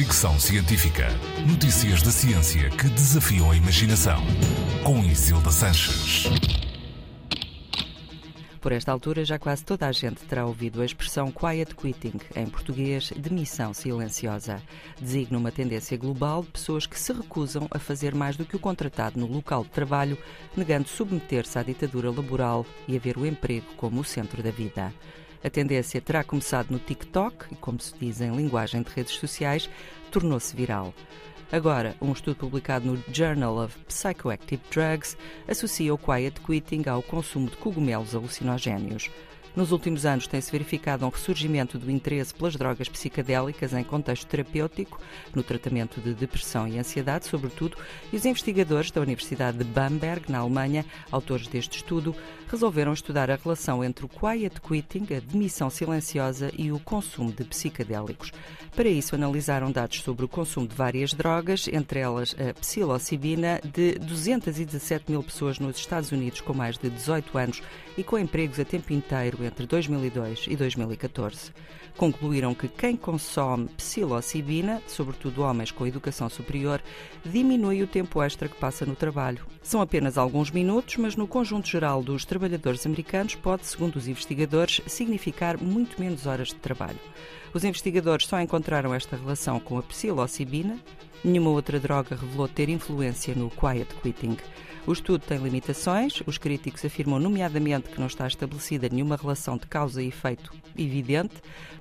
Fricção Científica. Notícias da ciência que desafiam a imaginação. Com Isilda Sanches. Por esta altura, já quase toda a gente terá ouvido a expressão quiet quitting, em português, demissão silenciosa. Designa uma tendência global de pessoas que se recusam a fazer mais do que o contratado no local de trabalho, negando submeter-se à ditadura laboral e a ver o emprego como o centro da vida. A tendência terá começado no TikTok e, como se diz em linguagem de redes sociais, tornou-se viral. Agora, um estudo publicado no Journal of Psychoactive Drugs associa o quiet quitting ao consumo de cogumelos alucinogénios. Nos últimos anos tem-se verificado um ressurgimento do interesse pelas drogas psicadélicas em contexto terapêutico, no tratamento de depressão e ansiedade, sobretudo, e os investigadores da Universidade de Bamberg, na Alemanha, autores deste estudo, resolveram estudar a relação entre o quiet quitting, a demissão silenciosa, e o consumo de psicadélicos. Para isso, analisaram dados sobre o consumo de várias drogas, entre elas a psilocibina, de 217 mil pessoas nos Estados Unidos com mais de 18 anos e com empregos a tempo inteiro entre 2002 e 2014. Concluíram que quem consome psilocibina, sobretudo homens com educação superior, diminui o tempo extra que passa no trabalho. São apenas alguns minutos, mas no conjunto geral dos trabalhadores americanos pode, segundo os investigadores, significar muito menos horas de trabalho. Os investigadores só encontraram esta relação com a psilocibina. Nenhuma outra droga revelou ter influência no quiet quitting. O estudo tem limitações. Os críticos afirmam, nomeadamente, que não está estabelecida nenhuma relação de causa e efeito evidente,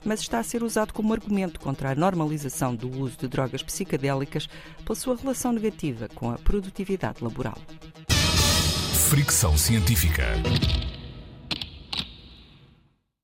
mas está a ser usado como argumento contra a normalização do uso de drogas psicadélicas pela sua relação negativa com a produtividade laboral. Fricção Científica.